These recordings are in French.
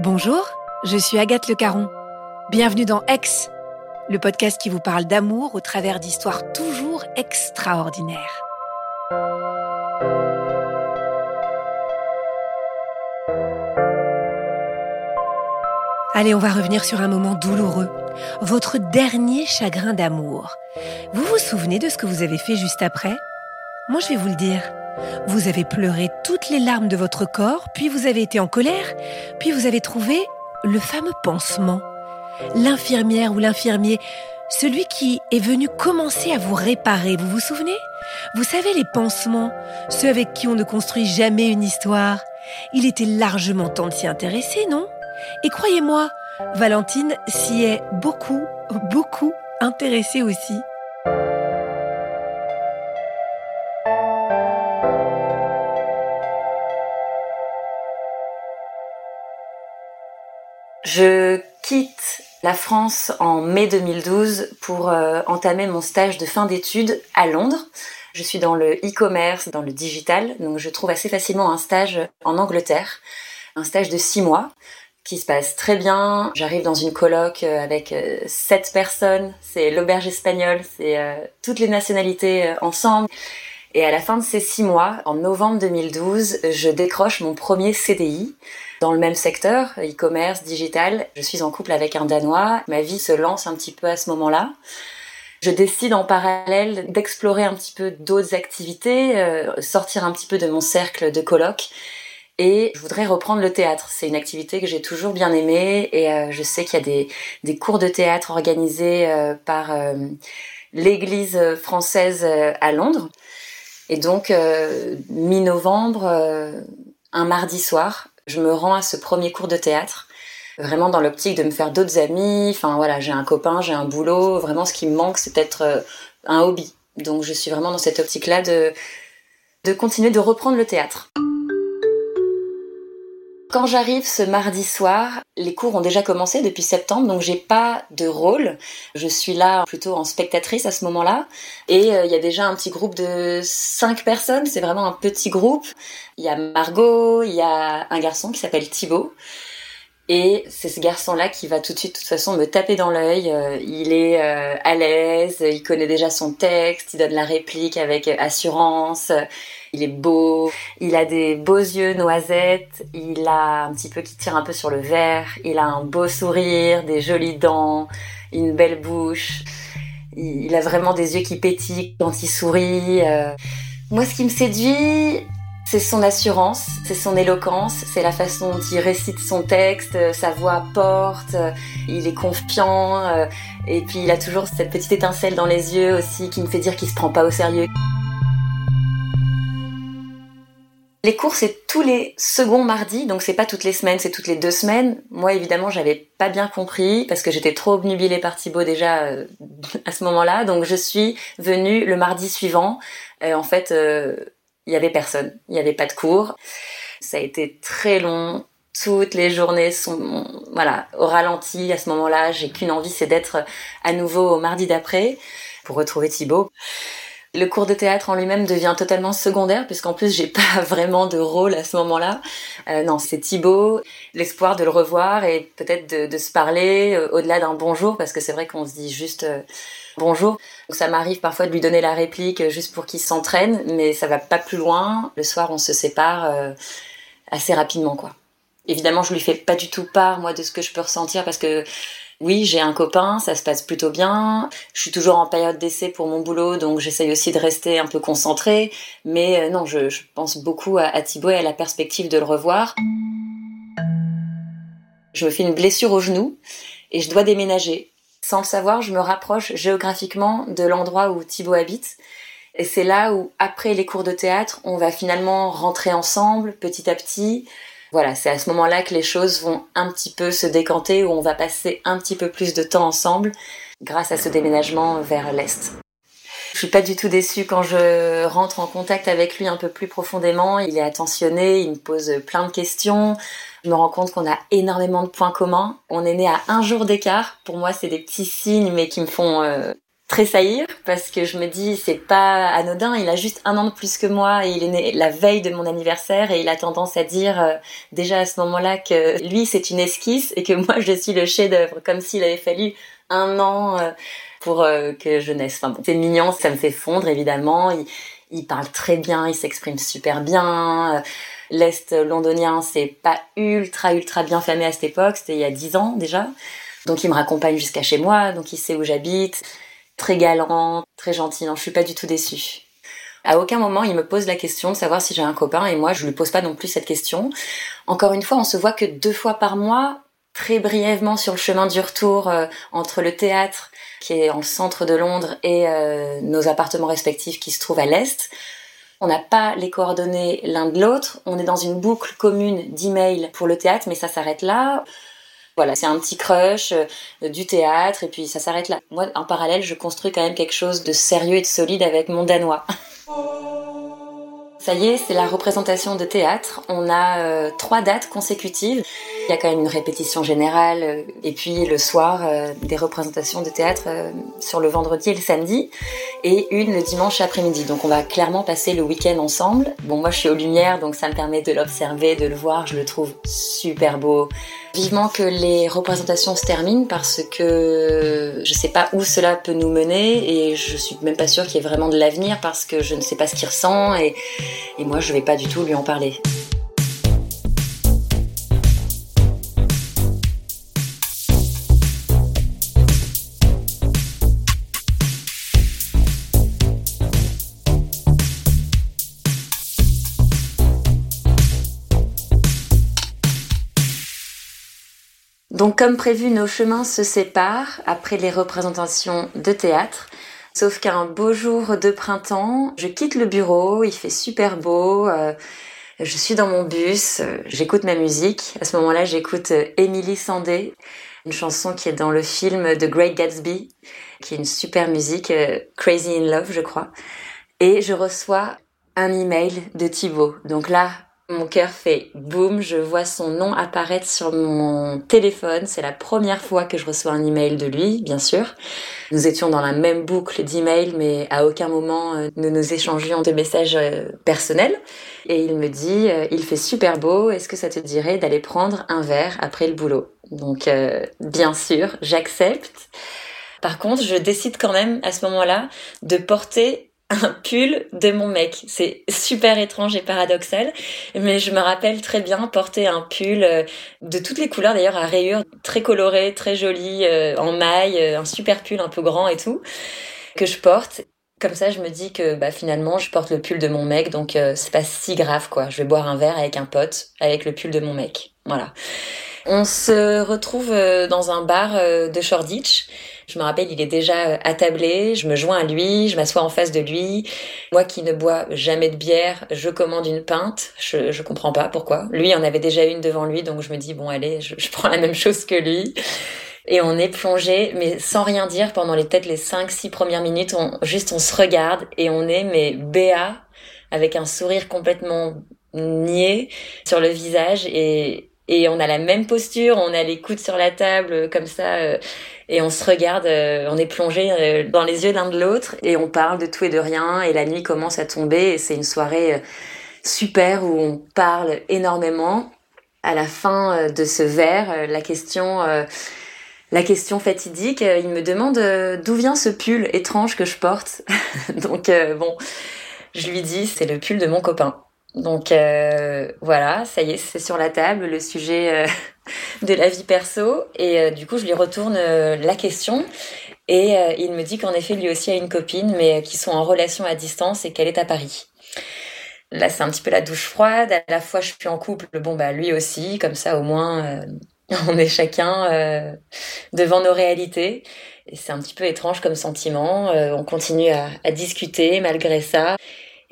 Bonjour, je suis Agathe Le Caron. Bienvenue dans Ex, le podcast qui vous parle d'amour au travers d'histoires toujours extraordinaires. Allez, on va revenir sur un moment douloureux, votre dernier chagrin d'amour. Vous vous souvenez de ce que vous avez fait juste après? Moi, je vais vous le dire. Vous avez pleuré toutes les larmes de votre corps, puis vous avez été en colère, puis vous avez trouvé le fameux pansement. L'infirmière ou l'infirmier, celui qui est venu commencer à vous réparer, vous vous souvenez? Vous savez les pansements, ceux avec qui on ne construit jamais une histoire. Il était largement temps de s'y intéresser, non? Et croyez-moi, Valentine s'y est beaucoup, beaucoup intéressée aussi. Je quitte la France en mai 2012 pour euh, entamer mon stage de fin d'études à Londres. Je suis dans le e-commerce, dans le digital, donc je trouve assez facilement un stage en Angleterre, un stage de six mois qui se passe très bien. J'arrive dans une coloc euh, avec euh, sept personnes. C'est l'auberge espagnole, c'est toutes les nationalités ensemble. Et à la fin de ces six mois, en novembre 2012, je décroche mon premier CDI dans le même secteur, e-commerce, digital. Je suis en couple avec un Danois. Ma vie se lance un petit peu à ce moment-là. Je décide en parallèle d'explorer un petit peu d'autres activités, sortir un petit peu de mon cercle de coloc et je voudrais reprendre le théâtre. C'est une activité que j'ai toujours bien aimée et euh, je sais qu'il y a des, cours de théâtre organisés euh, par euh, l'Église française à Londres. Et donc, mi-novembre, un mardi soir, je me rends à ce premier cours de théâtre, vraiment dans l'optique de me faire d'autres amis. Enfin voilà, j'ai un copain, j'ai un boulot. Vraiment, ce qui me manque, c'est peut-être un hobby. Donc, je suis vraiment dans cette optique-là de, de continuer de reprendre le théâtre. Quand j'arrive ce mardi soir, les cours ont déjà commencé depuis septembre, donc j'ai pas de rôle. Je suis là plutôt en spectatrice à ce moment-là. Et euh, il y a déjà un petit groupe de cinq personnes, c'est vraiment un petit groupe. Il y a Margot, il y a un garçon qui s'appelle Thibaut. Et c'est ce garçon-là qui va tout de suite, de toute façon, me taper dans l'œil. Euh, il est euh, à l'aise, il connaît déjà son texte, il donne la réplique avec assurance. Il est beau, il a des beaux yeux noisettes, il a un petit peu qui tire un peu sur le verre, il a un beau sourire, des jolies dents, une belle bouche. Il a vraiment des yeux qui pétillent quand il sourit. Euh. Moi, ce qui me séduit, c'est son assurance, c'est son éloquence, c'est la façon dont il récite son texte, sa voix porte, il est confiant, euh, et puis il a toujours cette petite étincelle dans les yeux aussi qui me fait dire qu'il se prend pas au sérieux. Les cours, c'est tous les seconds mardis, donc c'est pas toutes les semaines, c'est toutes les deux semaines. Moi, évidemment, j'avais pas bien compris parce que j'étais trop obnubilée par Thibaut déjà euh, à ce moment-là. Donc, je suis venue le mardi suivant. en fait, euh, il y avait personne, il y avait pas de cours. Ça a été très long. Toutes les journées sont, voilà, au ralenti à ce moment-là. J'ai qu'une envie, c'est d'être à nouveau au mardi d'après pour retrouver Thibaut. Le cours de théâtre en lui-même devient totalement secondaire puisqu'en plus j'ai pas vraiment de rôle à ce moment-là. Euh, non, c'est Thibaut, l'espoir de le revoir et peut-être de, se parler euh, au-delà d'un bonjour parce que c'est vrai qu'on se dit juste euh, bonjour. Donc ça m'arrive parfois de lui donner la réplique juste pour qu'il s'entraîne, mais ça va pas plus loin. Le soir, on se sépare assez rapidement, quoi. Évidemment, je lui fais pas du tout part moi de ce que je peux ressentir parce que oui, j'ai un copain, ça se passe plutôt bien. Je suis toujours en période d'essai pour mon boulot, donc j'essaye aussi de rester un peu concentrée. Mais euh, non, je, pense beaucoup à, à Thibaut et à la perspective de le revoir. Je me fais une blessure au genou et je dois déménager. Sans le savoir, je me rapproche géographiquement de l'endroit où Thibaut habite. Et c'est là où, après les cours de théâtre, on va finalement rentrer ensemble, petit à petit, voilà, c'est à ce moment-là que les choses vont un petit peu se décanter, où on va passer un petit peu plus de temps ensemble grâce à ce déménagement vers l'Est. Je suis pas du tout déçue quand je rentre en contact avec lui un peu plus profondément. Il est attentionné, il me pose plein de questions. Je me rends compte qu'on a énormément de points communs. On est né à un jour d'écart. Pour moi, c'est des petits signes, mais qui me font euh, tressaillir parce que je me dis c'est pas anodin, il a juste un an de plus que moi et il est né la veille de mon anniversaire et il a tendance à dire euh, déjà à ce moment-là que lui c'est une esquisse et que moi je suis le chef-d'œuvre comme s'il avait fallu un an euh, pour euh, que je naisse. C'est mignon, ça me fait fondre évidemment. Il, il parle très bien, il s'exprime super bien. L'Est londonien, c'est pas ultra ultra bien famé à cette époque, c'était il y a dix ans déjà. Donc il me raccompagne jusqu'à chez moi, donc il sait où j'habite très galant, très gentil. Non, je suis pas du tout déçue. À aucun moment, il me pose la question de savoir si j'ai un copain et moi, je lui pose pas non plus cette question. Encore une fois, on se voit que deux fois par mois, très brièvement sur le chemin du retour euh, entre le théâtre qui est en centre de Londres et euh, nos appartements respectifs qui se trouvent à l'est. On n'a pas les coordonnées l'un de l'autre. On est dans une boucle commune d'emails pour le théâtre, mais ça s'arrête là. Voilà, c'est un petit crush, euh, du théâtre, et puis ça s'arrête là. Moi, en parallèle, je construis quand même quelque chose de sérieux et de solide avec mon danois. Ça y est, c'est la représentation de théâtre. On a euh, trois dates consécutives. Il y a quand même une répétition générale euh, et puis le soir des représentations de théâtre sur le vendredi et le samedi et une le dimanche après-midi. Donc on va clairement passer le week-end ensemble. Bon, moi je suis aux lumières donc ça me permet de l'observer, de le voir. Je le trouve super beau. Vivement que les représentations se terminent parce que je sais pas où cela peut nous mener et je suis même pas sûre qu'il y ait vraiment de l'avenir parce que je ne sais pas ce qu'il ressent et et moi, je vais pas du tout lui en parler. Donc comme prévu, nos chemins se séparent après les représentations de théâtre. Sauf qu'un beau jour de printemps, je quitte le bureau, il fait super beau, euh, je suis dans mon bus, euh, j'écoute ma musique. À ce moment-là, j'écoute euh, Emily Sandé, une chanson qui est dans le film The Great Gatsby, qui est une super musique, Crazy in Love, je crois. Et je reçois un email de Thibaut. Donc là, mon cœur fait boum, je vois son nom apparaître sur mon téléphone. C'est la première fois que je reçois un email de lui, bien sûr. Nous étions dans la même boucle d'emails, mais à aucun moment euh, nous nous échangions de messages euh, personnels. Et il me dit, euh, il fait super beau, est-ce que ça te dirait d'aller prendre un verre après le boulot? Donc, bien sûr, j'accepte. Par contre, je décide quand même à ce moment-là de porter un pull de mon mec. C'est super étrange et paradoxal, mais je me rappelle très bien porter un pull euh, de toutes les couleurs d'ailleurs à rayures, très coloré, très joli, euh, en maille, euh, un super pull un peu grand et tout, que je porte. Comme ça, je me dis que bah, finalement, je porte le pull de mon mec, donc c'est pas si grave quoi. Je vais boire un verre avec un pote avec le pull de mon mec. Voilà. On se retrouve euh, dans un bar euh, de Shoreditch. Je me rappelle, il est déjà euh, attablé, je me joins à lui, je m'assois en face de lui. Moi qui ne bois jamais de bière, je commande une pinte. Je, je comprends pas pourquoi. Lui en avait déjà une devant lui, donc je me dis, bon allez, je, je prends la même chose que lui. Et on est plongé, mais sans rien dire pendant les peut-être les 5-6 premières minutes. On, juste on se regarde et on est mais béat avec un sourire complètement niais sur le visage et, et on a la même posture, on a les coudes sur la table comme ça euh, et on se regarde, euh, on est plongé euh, dans les yeux l'un de l'autre et on parle de tout et de rien et la nuit commence à tomber et c'est une soirée super où on parle énormément. À la fin de ce verre, la question la question fatidique, il me demande d'où vient ce pull étrange que je porte. Donc bon, je lui dis c'est le pull de mon copain. Donc euh, voilà, ça y est, c'est sur la table le sujet euh, de la vie perso. Et euh, du coup, je lui retourne la question. Et il me dit qu'en effet, lui aussi a une copine, mais qui sont en relation à distance et qu'elle est à Paris. Là, c'est un petit peu la douche froide. À la fois, je suis en couple. Bon, bah lui aussi. Comme ça, au moins, on est chacun devant nos réalités. Et c'est un petit peu étrange comme sentiment. on continue à, à discuter malgré ça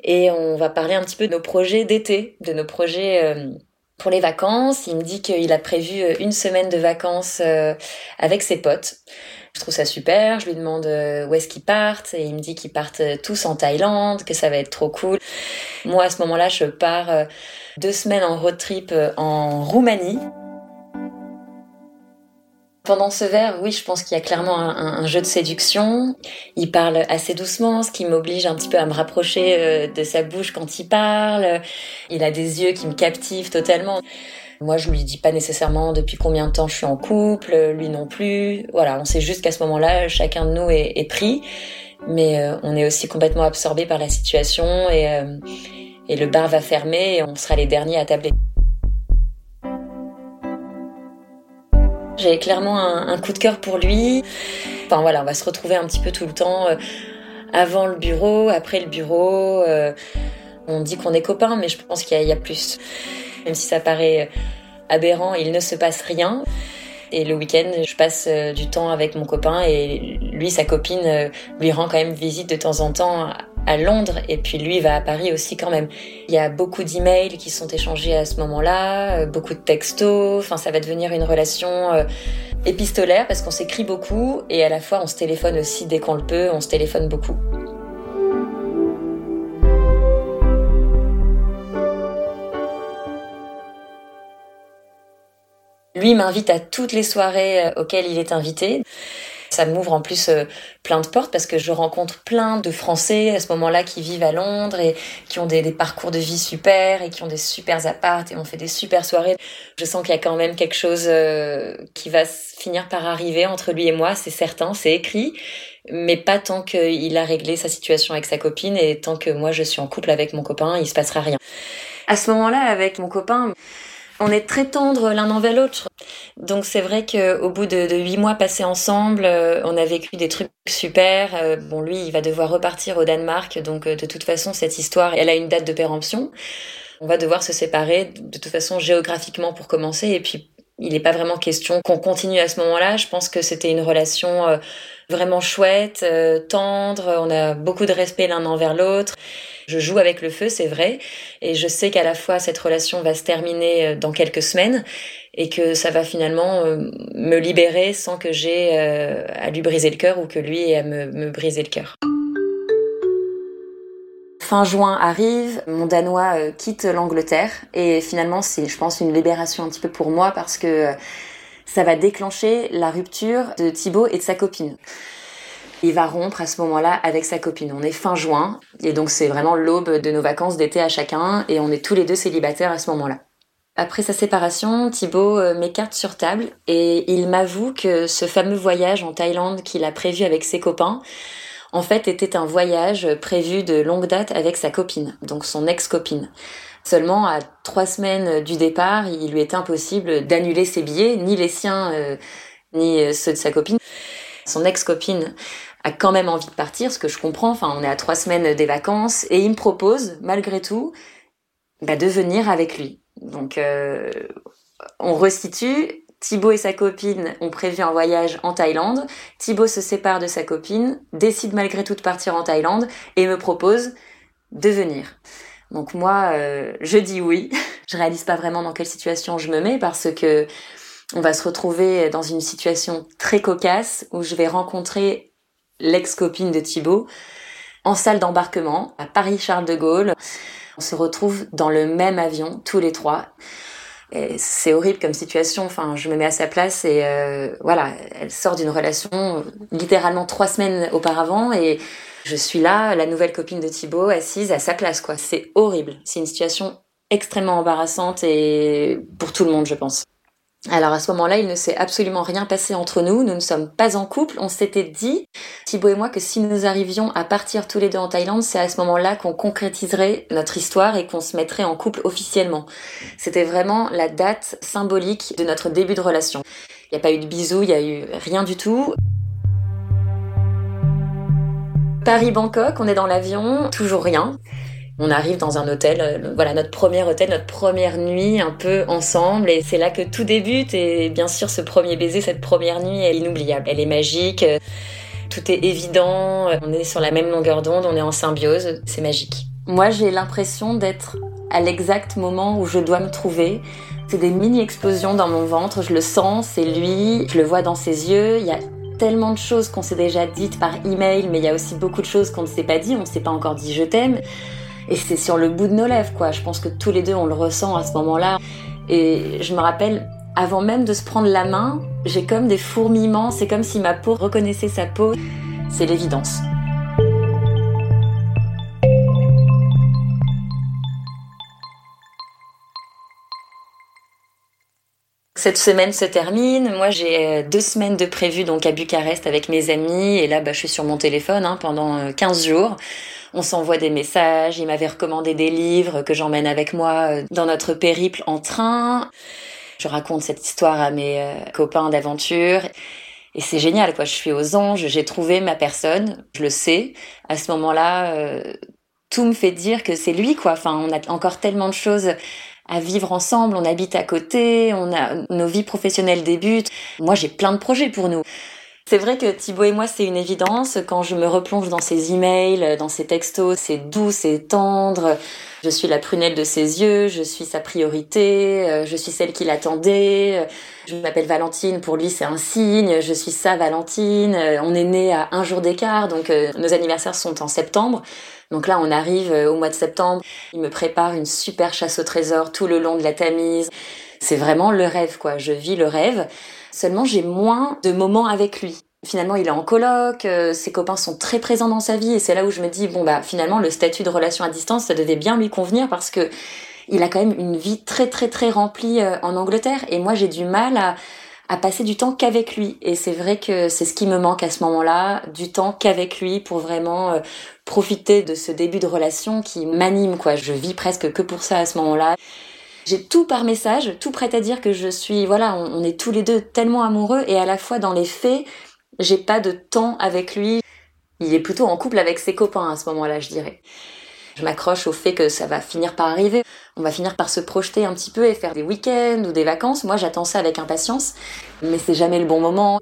et on va parler un petit peu de nos projets d'été, de nos projets euh, pour les vacances. Il me dit qu'il a prévu euh, une semaine de vacances euh, avec ses potes. Je trouve ça super. Je lui demande où est-ce qu'ils partent et il me dit qu'ils partent tous en Thaïlande, que ça va être trop cool. Moi, à ce moment-là, je pars deux semaines en road trip en Roumanie. Pendant ce verre, oui, je pense qu'il y a clairement un, jeu de séduction. Il parle assez doucement, ce qui m'oblige un petit peu à me rapprocher euh, de sa bouche quand il parle. Il a des yeux qui me captivent totalement. Moi, je lui dis pas nécessairement depuis combien de temps je suis en couple, lui non plus. Voilà, on sait juste qu'à ce moment-là, chacun de nous est, pris, mais euh, on est aussi complètement absorbé par la situation euh, et le bar va fermer et on sera les derniers à tabler. J'ai clairement un, coup de cœur pour lui. Enfin voilà, on va se retrouver un petit peu tout le temps euh, avant le bureau, après le bureau. Euh, on dit qu'on est copains, mais je pense qu'il y, a plus. Même si ça paraît euh, aberrant, il ne se passe rien. Et le week-end, je passe du temps avec mon copain et lui, sa copine, lui rend quand même visite de temps en temps à Londres et puis lui va à Paris aussi quand même. Il y a beaucoup d'emails qui sont échangés à ce moment-là, euh, beaucoup de textos, enfin ça va devenir une relation euh, épistolaire parce qu'on s'écrit beaucoup et à la fois on se téléphone aussi dès qu'on le peut, on se téléphone beaucoup. Lui m'invite à toutes les soirées euh, auxquelles il est invité. Ça m'ouvre en plus euh, plein de portes parce que je rencontre plein de Français à ce moment-là qui vivent à Londres et qui ont des, parcours de vie super et qui ont des super apparts et on fait des super soirées. Je sens qu'il y a quand même quelque chose euh, qui va finir par arriver entre lui et moi, c'est certain, c'est écrit, mais pas tant qu'il a réglé sa situation avec sa copine et tant que moi je suis en couple avec mon copain, il se passera rien. À ce moment-là, avec mon copain, on est très tendres l'un envers l'autre. Donc c'est vrai qu'au bout de huit mois passés ensemble, euh, on a vécu des trucs super. Euh, bon, lui, il va devoir repartir au Danemark, donc euh, de toute façon, cette histoire, elle a une date de péremption. On va devoir se séparer de toute façon géographiquement pour commencer, et puis il n'est pas vraiment question qu'on continue à ce moment-là. Je pense que c'était une relation vraiment chouette, tendre. On a beaucoup de respect l'un envers l'autre. Je joue avec le feu, c'est vrai, et je sais qu'à la fois cette relation va se terminer euh, dans quelques semaines et que ça va finalement euh, me libérer sans que j'ai euh, à lui briser le cœur ou que lui ait à me, briser le cœur. Fin juin arrive, mon Danois quitte l'Angleterre et finalement c'est, je pense, une libération un petit peu pour moi parce que ça va déclencher la rupture de Thibaut et de sa copine. Il va rompre à ce moment-là avec sa copine. On est fin juin et donc c'est vraiment l'aube de nos vacances d'été à chacun et on est tous les deux célibataires à ce moment-là. Après sa séparation, Thibaut euh, m'écarte sur table et il m'avoue que ce fameux voyage en Thaïlande qu'il a prévu avec ses copains, en fait était un voyage prévu de longue date avec sa copine, donc son ex-copine. Seulement, à trois semaines du départ, il lui était impossible d'annuler ses billets, ni les siens, euh, ni euh, ceux de sa copine. Son ex-copine a quand même envie de partir, ce que je comprends. Enfin, on est à trois semaines des vacances et il me propose, malgré tout, bah, de venir avec lui. Donc, euh, on resitue. Thibaut et sa copine ont prévu un voyage en Thaïlande. Thibaut se sépare de sa copine, décide malgré tout de partir en Thaïlande et me propose de venir. Donc moi, euh, je dis oui. Je réalise pas vraiment dans quelle situation je me mets parce que on va se retrouver dans une situation très cocasse où je vais rencontrer l'ex-copine de Thibaut en salle d'embarquement à Paris-Charles de Gaulle. On se retrouve dans le même avion, tous les trois. C'est horrible comme situation. Enfin, je me mets à sa place et euh, voilà, elle sort d'une relation euh, littéralement trois semaines auparavant et je suis là, la nouvelle copine de Thibaut, assise à sa place. Quoi, c'est horrible. C'est une situation extrêmement embarrassante et pour tout le monde, je pense. Alors à ce moment-là, il ne s'est absolument rien passé entre nous, nous ne sommes pas en couple, on s'était dit, Thibaut et moi, que si nous arrivions à partir tous les deux en Thaïlande, c'est à ce moment-là qu'on concrétiserait notre histoire et qu'on se mettrait en couple officiellement. C'était vraiment la date symbolique de notre début de relation. Il n'y a pas eu de bisous, il n'y a eu rien du tout. Paris-Bangkok, on est dans l'avion, toujours rien on arrive dans un hôtel, euh, voilà notre premier hôtel, notre première nuit un peu ensemble et c'est là que tout débute et bien sûr ce premier baiser, cette première nuit est inoubliable, elle est magique, euh, tout est évident, euh, on est sur la même longueur d'onde, on est en symbiose, c'est magique. Moi j'ai l'impression d'être à l'exact moment où je dois me trouver. C'est des mini-explosions dans mon ventre, je le sens, c'est lui, je le vois dans ses yeux, il y a tellement de choses qu'on s'est déjà dites par email, mais il y a aussi beaucoup de choses qu'on ne s'est pas dit, on ne s'est pas encore dit je t'aime. Et c'est sur le bout de nos lèvres, quoi. Je pense que tous les deux, on le ressent à ce moment-là. Et je me rappelle, avant même de se prendre la main, j'ai comme des fourmillements. C'est comme si ma peau reconnaissait sa peau. C'est l'évidence. Cette semaine se termine. Moi, j'ai euh, deux semaines de prévu donc à Bucarest avec mes amis. Et là, bah, je suis sur mon téléphone hein, pendant 15 euh, jours. On s'envoie des messages. Il m'avait recommandé des livres que j'emmène avec moi euh, dans notre périple en train. Je raconte cette histoire à mes copains d'aventure. Et c'est génial, quoi. Je suis aux anges. J'ai trouvé ma personne. Je le sais. À ce moment-là, tout me fait dire que c'est lui, quoi. Enfin, on a encore tellement de choses à vivre ensemble, on habite à côté, on a nos vies professionnelles débutent. Moi, j'ai plein de projets pour nous. C'est vrai que Thibaut et moi, c'est une évidence. Quand je me replonge dans ses emails, dans ses textos, c'est doux, c'est tendre. Je suis la prunelle de ses yeux, je suis sa priorité, euh, je suis celle qu'il attendait. Je m'appelle Valentine, pour lui c'est un signe, je suis sa Valentine. Euh, on est nés à un jour d'écart, donc euh, nos anniversaires sont en septembre. Donc là, on arrive au mois de septembre. Il me prépare une super chasse au trésor tout le long de la Tamise. C'est vraiment le rêve, quoi. Je vis le rêve. Seulement, j'ai moins de moments avec lui. Finalement, il est en coloc, euh, ses copains sont très présents dans sa vie, et c'est là où je me dis bon bah finalement le statut de relation à distance, ça devait bien lui convenir parce que il a quand même une vie très très très remplie euh, en Angleterre, et moi j'ai du mal à, à passer du temps qu'avec lui. Et c'est vrai que c'est ce qui me manque à ce moment-là, du temps qu'avec lui pour vraiment euh, profiter de ce début de relation qui m'anime, quoi. Je vis presque que pour ça à ce moment-là. J'ai tout par message, tout prêt à dire que je suis, voilà, on, est tous les deux tellement amoureux et à la fois dans les faits, j'ai pas de temps avec lui. Il est plutôt en couple avec ses copains à ce moment-là, je dirais. Je m'accroche au fait que ça va finir par arriver. On va finir par se projeter un petit peu et faire des week-ends ou des vacances. Moi, j'attends ça avec impatience, mais c'est jamais le bon moment.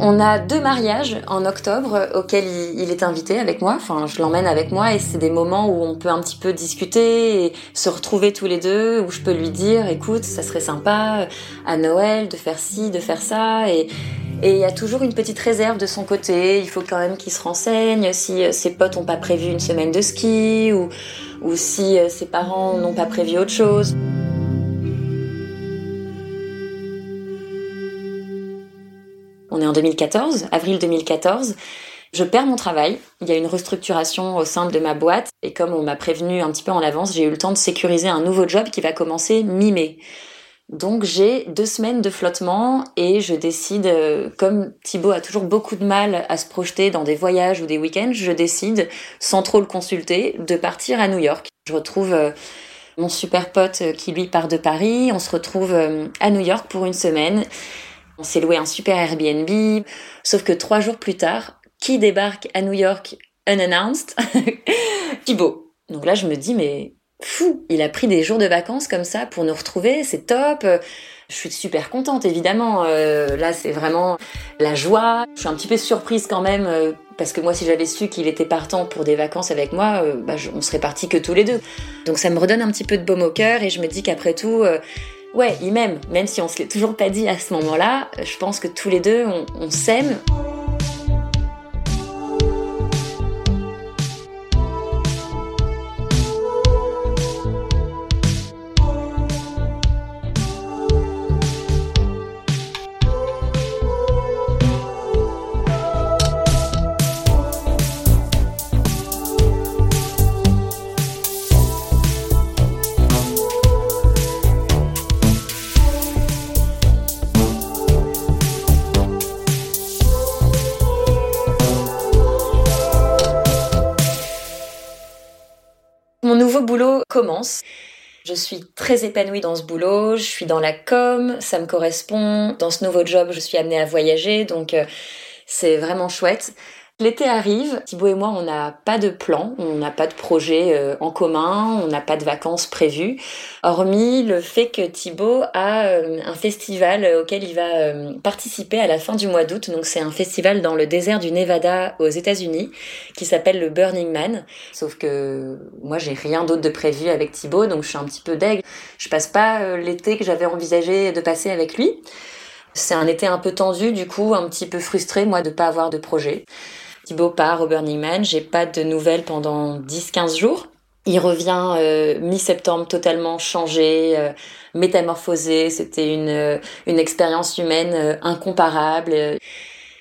On a deux mariages en octobre auxquels il, est invité avec moi. Enfin, je l'emmène avec moi et c'est des moments où on peut un petit peu discuter et se retrouver tous les deux, où je peux lui dire, écoute, ça serait sympa à Noël de faire ci, de faire ça. Et il y a toujours une petite réserve de son côté. Il faut quand même qu'il se renseigne si euh, ses potes n'ont pas prévu une semaine de ski ou, ou si euh, ses parents n'ont pas prévu autre chose. On est en 2014, avril 2014. Je perds mon travail. Il y a une restructuration au sein de ma boîte. Et comme on m'a prévenu un petit peu en avance, j'ai eu le temps de sécuriser un nouveau job qui va commencer mi-mai. Donc j'ai deux semaines de flottement et je décide, euh, comme Thibaut a toujours beaucoup de mal à se projeter dans des voyages ou des week-ends, je décide, sans trop le consulter, de partir à New York. Je retrouve euh, mon super pote qui lui part de Paris. On se retrouve euh, à New York pour une semaine. On s'est loué un super Airbnb, sauf que trois jours plus tard, qui débarque à New York unannounced? Thibaut. Donc là, je me dis, mais fou. Il a pris des jours de vacances comme ça pour nous retrouver, c'est top. Je suis super contente, évidemment. Euh, là, c'est vraiment la joie. Je suis un petit peu surprise quand même, euh, parce que moi, si j'avais su qu'il était partant pour des vacances avec moi, euh, bah, on serait partis que tous les deux. Donc ça me redonne un petit peu de baume au cœur, et je me dis qu'après tout, ouais, il m'aime. Même si on se l'est toujours pas dit à ce moment-là, je pense que tous les deux, on s'aime. Commence. Je suis très épanouie dans ce boulot, je suis dans la com, ça me correspond. Dans ce nouveau job, je suis amenée à voyager, donc euh, c'est vraiment chouette. L'été arrive, Thibaut et moi, on n'a pas de plan, on n'a pas de projet euh, en commun, on n'a pas de vacances prévues, hormis le fait que Thibaut a euh, un festival auquel il va euh, participer à la fin du mois d'août. Donc c'est un festival dans le désert du Nevada aux États-Unis qui s'appelle le Burning Man. Sauf que moi, j'ai rien d'autre de prévu avec Thibaut, donc je suis un petit peu deg. Je passe pas l'été que j'avais envisagé de passer avec lui. C'est un été un peu tendu, du coup, un petit peu frustré, moi, de pas avoir de projet. Thibaut part au Burning Man, j'ai pas de nouvelles pendant 10-15 jours. Il revient euh, mi-septembre totalement changé, euh, métamorphosé. C'était une, euh, une expérience humaine incomparable.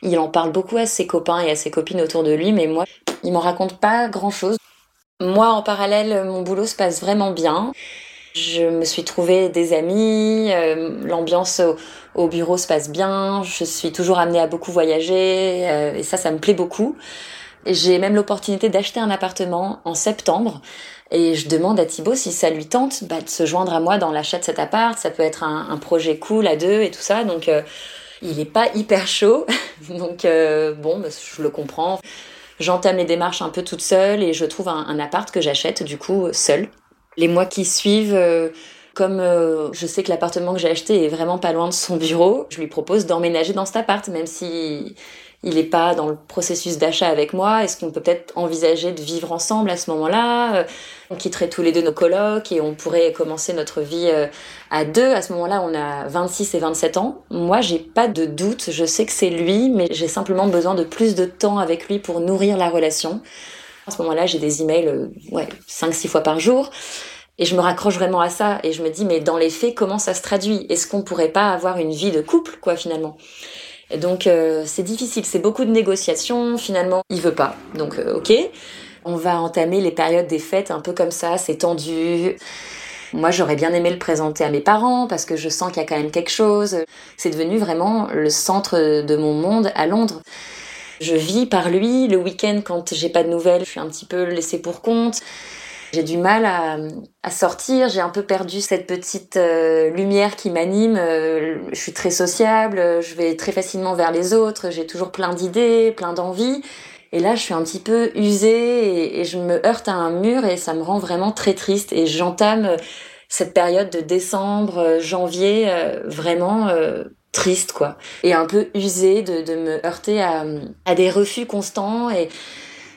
Il en parle beaucoup à ses copains et à ses copines autour de lui, mais moi, il m'en raconte pas grand-chose. Moi, en parallèle, mon boulot se passe vraiment bien. Je me suis trouvé des amis, l'ambiance au bureau se passe bien, je suis toujours amenée à beaucoup voyager euh, et ça, ça me plaît beaucoup. J'ai même l'opportunité d'acheter un appartement en septembre et je demande à Thibaut si ça lui tente bah, de se joindre à moi dans l'achat de cet appart. Ça peut être un, projet cool à deux et tout ça. Donc euh, il est pas hyper chaud. donc euh, bon, bah, je le comprends. J'entame les démarches un peu toute seule et je trouve un, un appart que j'achète du coup seul. Les mois qui suivent, comme euh, je sais que l'appartement que j'ai acheté est vraiment pas loin de son bureau, je lui propose d'emménager dans cet appart, même si il n'est pas dans le processus d'achat avec moi. Est-ce qu'on peut peut-être envisager de vivre ensemble à ce moment-là euh, On quitterait tous les deux nos colocs et on pourrait commencer notre vie euh, à deux. À ce moment-là, on a 26 et 27 ans. Moi, j'ai pas de doute. Je sais que c'est lui, mais j'ai simplement besoin de plus de temps avec lui pour nourrir la relation. À ce moment-là, j'ai des emails, ouais, 5-6 fois par jour. Et je me raccroche vraiment à ça et je me dis mais dans les faits comment ça se traduit? Est-ce qu'on pourrait pas avoir une vie de couple quoi finalement? Et donc euh, c'est difficile, c'est beaucoup de négociations. Finalement, il veut pas. Donc euh, ok, on va entamer les périodes des fêtes un peu comme ça, c'est tendu. Moi, j'aurais bien aimé le présenter à mes parents parce que je sens qu'il y a quand même quelque chose. C'est devenu vraiment le centre de mon monde à Londres. Je vis par lui. Le week-end, quand j'ai pas de nouvelles, je suis un petit peu laissée pour compte. J'ai du mal à, à sortir, j'ai un peu perdu cette petite euh, lumière qui m'anime. Euh, je suis très sociable, je vais très facilement vers les autres, j'ai toujours plein d'idées, plein d'envies. Et là, je suis un petit peu usée et, je me heurte à un mur et ça me rend vraiment très triste. Et j'entame euh, cette période de décembre, janvier, vraiment triste, quoi. Et un peu usée de, de me heurter à, à des refus constants et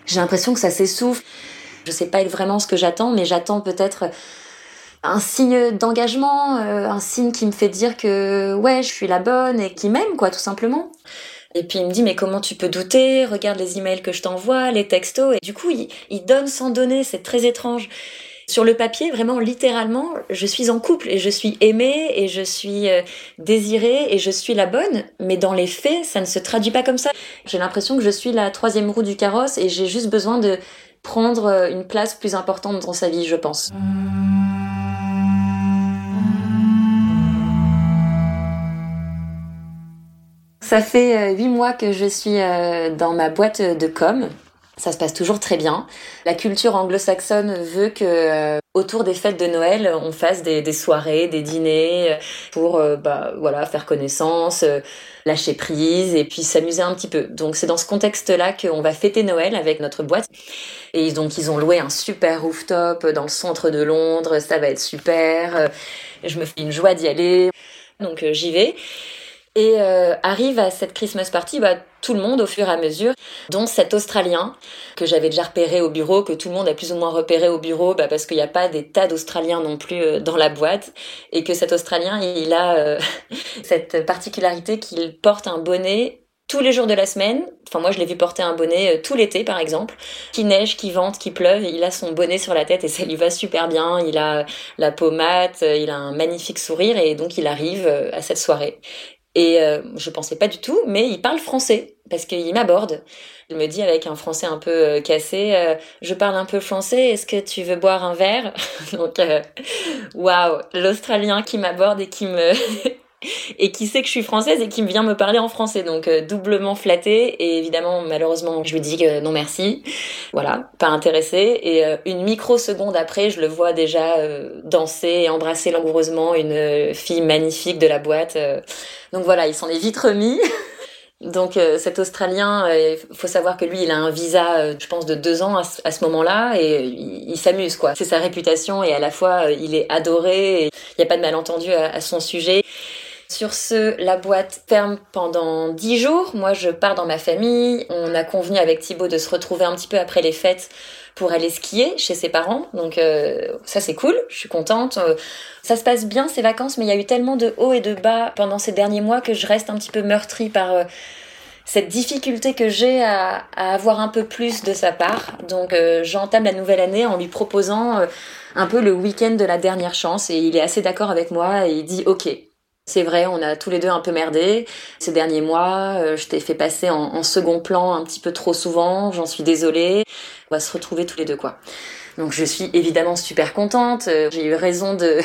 j'ai l'impression que ça s'essouffle. Je sais pas vraiment ce que j'attends, mais j'attends peut-être un signe d'engagement, euh, un signe qui me fait dire que ouais, je suis la bonne et qui m'aime quoi, tout simplement. Et puis il me dit mais comment tu peux douter? Regarde les emails que je t'envoie, les textos. Et du coup il, il donne sans donner, c'est très étrange. Sur le papier, vraiment littéralement, je suis en couple et je suis aimée et je suis euh, désirée et je suis la bonne. Mais dans les faits, ça ne se traduit pas comme ça. J'ai l'impression que je suis la troisième roue du carrosse et j'ai juste besoin de prendre euh, une place plus importante dans sa vie, je pense. Ça fait euh, huit mois que je suis dans ma boîte de com. Ça se passe toujours très bien. La culture anglo-saxonne veut que autour des fêtes de Noël, on fasse des, soirées, des dîners pour bah, voilà faire connaissance, lâcher prise et puis s'amuser un petit peu. Donc c'est dans ce contexte-là qu'on va fêter Noël avec notre boîte. Et donc ils ont loué un super rooftop dans le centre de Londres, ça va être super. Je me fais une joie d'y aller. Donc j'y vais. Et euh, arrive à cette Christmas party bah, tout le monde au fur et à mesure, dont cet Australien que j'avais déjà repéré au bureau, que tout le monde a plus ou moins repéré au bureau, bah, parce qu'il n'y a pas des tas d'Australiens non plus euh, dans la boîte, et que cet Australien, il a euh, cette particularité qu'il porte un bonnet tous les jours de la semaine. Enfin, moi, je l'ai vu porter un bonnet tout l'été, par exemple. Qui neige, qui vente, qui pleuve, il a son bonnet sur la tête et ça lui va super bien. Il a la pommade, il a un magnifique sourire et donc il arrive à cette soirée. Et euh, je pensais pas du tout, mais il parle français parce qu'il m'aborde. Il me dit avec un français un peu euh, cassé, euh, je parle un peu français, est-ce que tu veux boire un verre? Donc, waouh, l'Australien qui m'aborde et qui me et qui sait que je suis française et qui vient me parler en français. Donc euh, doublement flattée et évidemment malheureusement je lui dis que non merci. Voilà, pas intéressée. Et euh, une microseconde après, je le vois déjà euh, danser et embrasser langoureusement une fille magnifique de la boîte. donc voilà, il s'en est vite remis. Donc cet Australien, il faut savoir que lui, il a un visa, je pense, de deux ans à, ce moment-là, et il, s'amuse quoi. C'est sa réputation et à la fois il est adoré. Il n'y a pas de malentendu à son sujet. Sur ce, la boîte ferme pendant dix jours. Moi, je pars dans ma famille. On a convenu avec Thibaut de se retrouver un petit peu après les fêtes pour aller skier chez ses parents. Donc euh, ça c'est cool, je suis contente. Euh, ça se passe bien ces vacances, mais il y a eu tellement de hauts et de bas pendant ces derniers mois que je reste un petit peu meurtrie par euh, cette difficulté que j'ai à, avoir un peu plus de sa part. Donc j'entame la nouvelle année en lui proposant un peu le week-end de la dernière chance et il est assez d'accord avec moi et il dit ok, c'est vrai, on a tous les deux un peu merdé ces derniers mois. Euh, je t'ai fait passer en, second plan un petit peu trop souvent. J'en suis désolée. On va se retrouver tous les deux, quoi. Donc je suis évidemment super contente. Euh, j'ai eu raison de,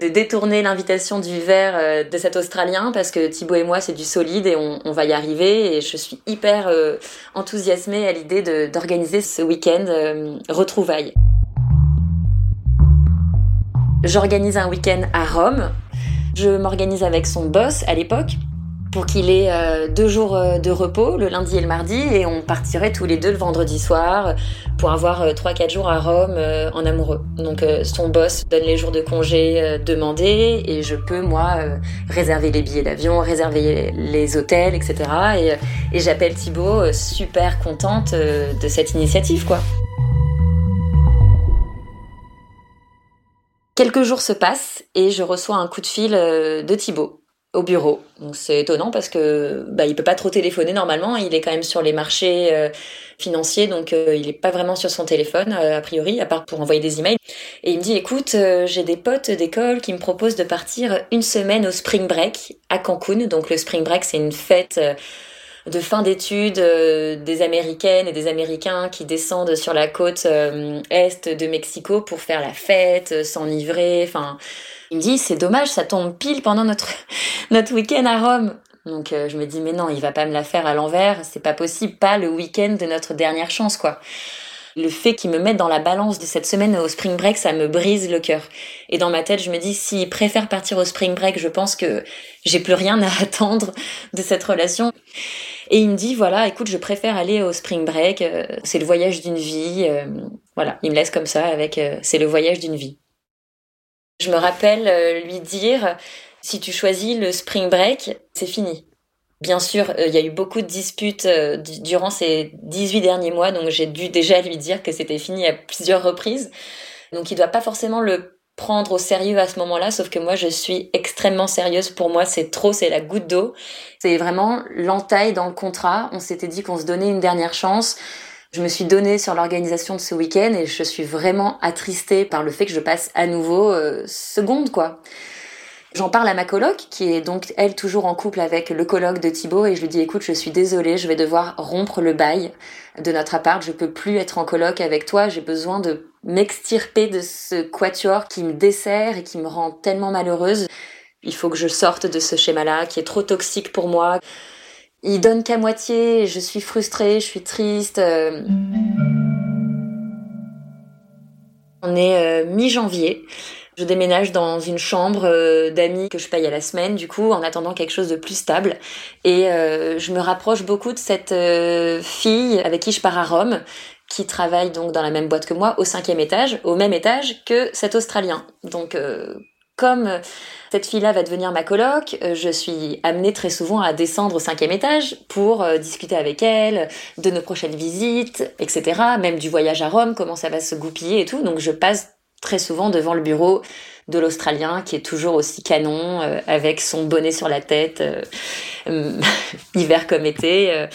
détourner l'invitation du verre euh, de cet Australien parce que Thibaut et moi c'est du solide et on, va y arriver. Et je suis hyper enthousiasmée à l'idée d'organiser ce week-end retrouvailles. J'organise un week-end à Rome je m'organise avec son boss à l'époque pour qu'il ait euh, deux jours euh, de repos, le lundi et le mardi, et on partirait tous les deux le vendredi soir pour avoir trois quatre jours à Rome euh, en amoureux. Donc son boss donne les jours de congé demandés et je peux moi réserver les billets d'avion, réserver les hôtels, etc. Et, et j'appelle Thibaut super contente de cette initiative quoi. Quelques jours se passent et je reçois un coup de fil euh, de Thibaut au bureau. C'est étonnant parce que bah il peut pas trop téléphoner normalement, il est quand même sur les marchés euh, financiers donc euh, il est pas vraiment sur son téléphone a priori à part pour envoyer des emails. Et il me dit écoute, j'ai des potes d'école qui me proposent de partir une semaine au spring break à Cancun. Donc le spring break c'est une fête de fin d'études euh, des Américaines et des Américains qui descendent sur la côte euh, est de Mexico pour faire la fête, euh, s'enivrer. Enfin, il me dit c'est dommage, ça tombe pile pendant notre notre week-end à Rome. Donc je me dis mais non, il va pas me la faire à l'envers, c'est pas possible, pas le week-end de notre dernière chance quoi le fait qu'il me mette dans la balance de cette semaine au spring break, ça me brise le cœur. Et dans ma tête, je me dis, s'il préfère partir au spring break, je pense que j'ai plus rien à attendre de cette relation. Et il me dit, voilà, écoute, je préfère aller au spring break, euh, c'est le voyage d'une vie. Euh, voilà, il me laisse comme ça avec, euh, c'est le voyage d'une vie. Je me rappelle lui dire, si tu choisis le spring break, c'est fini. Bien sûr, il y a eu beaucoup de disputes durant ces 18 derniers mois, donc j'ai dû déjà lui dire que c'était fini à plusieurs reprises. Donc il doit pas forcément le prendre au sérieux à ce moment-là, sauf que moi je suis extrêmement sérieuse. Pour moi, c'est trop, c'est la goutte d'eau. C'est vraiment l'entaille dans le contrat. On s'était dit qu'on se donnait une dernière chance. Je me suis donnée sur l'organisation de ce week-end et je suis vraiment attristée par le fait que je passe à nouveau euh, seconde, quoi. J'en parle à ma coloc, qui est donc elle toujours en couple avec le coloc de Thibaut, et je lui dis écoute, je suis désolée, je vais devoir rompre le bail de notre appart, je peux plus être en coloc avec toi, j'ai besoin de m'extirper de ce quatuor qui me dessert et qui me rend tellement malheureuse. Il faut que je sorte de ce schéma-là qui est trop toxique pour moi. Il donne qu'à moitié, je suis frustrée, je suis triste. Euh. On est mi-janvier. Je déménage dans une chambre d'amis que je paye à la semaine, du coup, en attendant quelque chose de plus stable. Et je me rapproche beaucoup de cette fille avec qui je pars à Rome, qui travaille donc dans la même boîte que moi, au cinquième étage, au même étage que cet Australien. Donc comme cette fille-là va devenir ma coloc, euh, je suis amenée très souvent à descendre au cinquième étage pour euh, discuter avec elle de nos prochaines visites, etc. Même du voyage à Rome, comment ça va se goupiller et tout. Donc je passe très souvent devant le bureau de l'Australien qui est toujours aussi canon euh, avec son bonnet sur la tête, hiver comme été.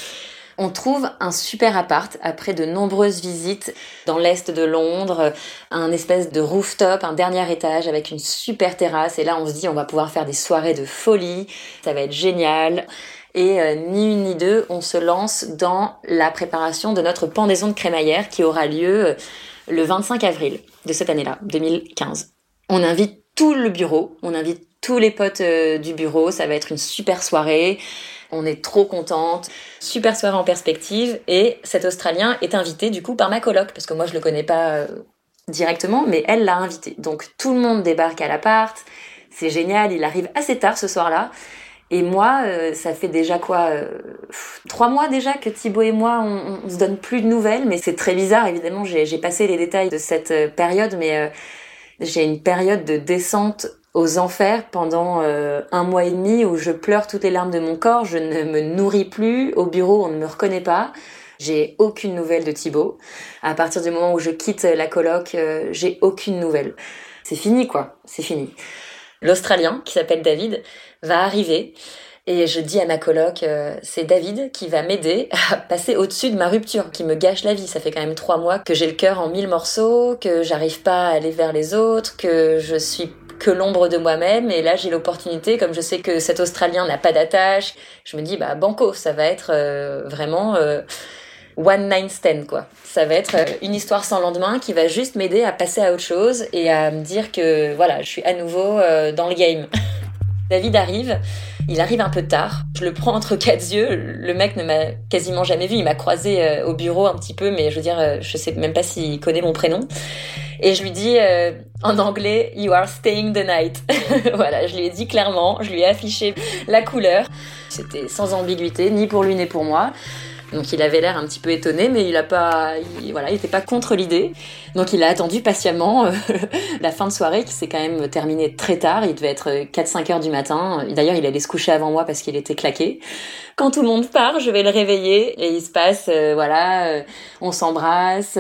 On trouve un super appart après de nombreuses visites dans l'est de Londres, un espèce de rooftop, un dernier étage avec une super terrasse. Et là, on se dit, on va pouvoir faire des soirées de folie, ça va être génial. Et euh, ni une ni deux, on se lance dans la préparation de notre pendaison de crémaillère qui aura lieu euh, le 25 avril de cette année-là, 2015. On invite tout le bureau, on invite tous les potes euh, du bureau, ça va être une super soirée. On est trop contente. Super soirée en perspective. Et cet Australien est invité du coup par ma coloc, parce que moi je le connais pas euh, directement, mais elle l'a invité. Donc tout le monde débarque à l'appart. C'est génial. Il arrive assez tard ce soir-là. Et moi, euh, ça fait déjà quoi euh, Trois mois déjà que Thibaut et moi, on, on, se donne plus de nouvelles, mais c'est très bizarre. Évidemment, j'ai passé les détails de cette période, mais j'ai une période de descente aux enfers pendant euh, un mois et demi où je pleure toutes les larmes de mon corps, je ne me nourris plus, au bureau on ne me reconnaît pas, j'ai aucune nouvelle de Thibaut. À partir du moment où je quitte la coloc, euh, j'ai aucune nouvelle. C'est fini quoi, c'est fini. L'Australien, qui s'appelle David, va arriver et je dis à ma coloc, euh, c'est David qui va m'aider à passer au-dessus de ma rupture, qui me gâche la vie. Ça fait quand même trois mois que j'ai le cœur en mille morceaux, que j'arrive pas à aller vers les autres, que je suis que l'ombre de moi-même. Et là, j'ai l'opportunité, comme je sais que cet Australien n'a pas d'attache, je me dis, bah, banco, ça va être euh, vraiment euh, one night stand, quoi. Ça va être euh, une histoire sans lendemain qui va juste m'aider à passer à autre chose et à me dire que, voilà, je suis à nouveau dans le game. David arrive, il arrive un peu tard. Je le prends entre quatre yeux. Le mec ne m'a quasiment jamais vu. Il m'a croisé au bureau un petit peu, mais je veux dire, je sais même pas s'il connaît mon prénom. Et je lui dis euh, en anglais, You are staying the night. voilà, je lui ai dit clairement, je lui ai affiché la couleur. C'était sans ambiguïté, ni pour lui ni pour moi. Donc il avait l'air un petit peu étonné, mais il a pas, voilà, il était pas contre l'idée. Donc il a attendu patiemment euh, la fin de soirée qui s'est quand même terminée très tard. Il devait être 4-5 heures du matin. D'ailleurs, il allait se coucher avant moi parce qu'il était claqué. Quand tout le monde part, je vais le réveiller et il se passe, euh, voilà, on s'embrasse.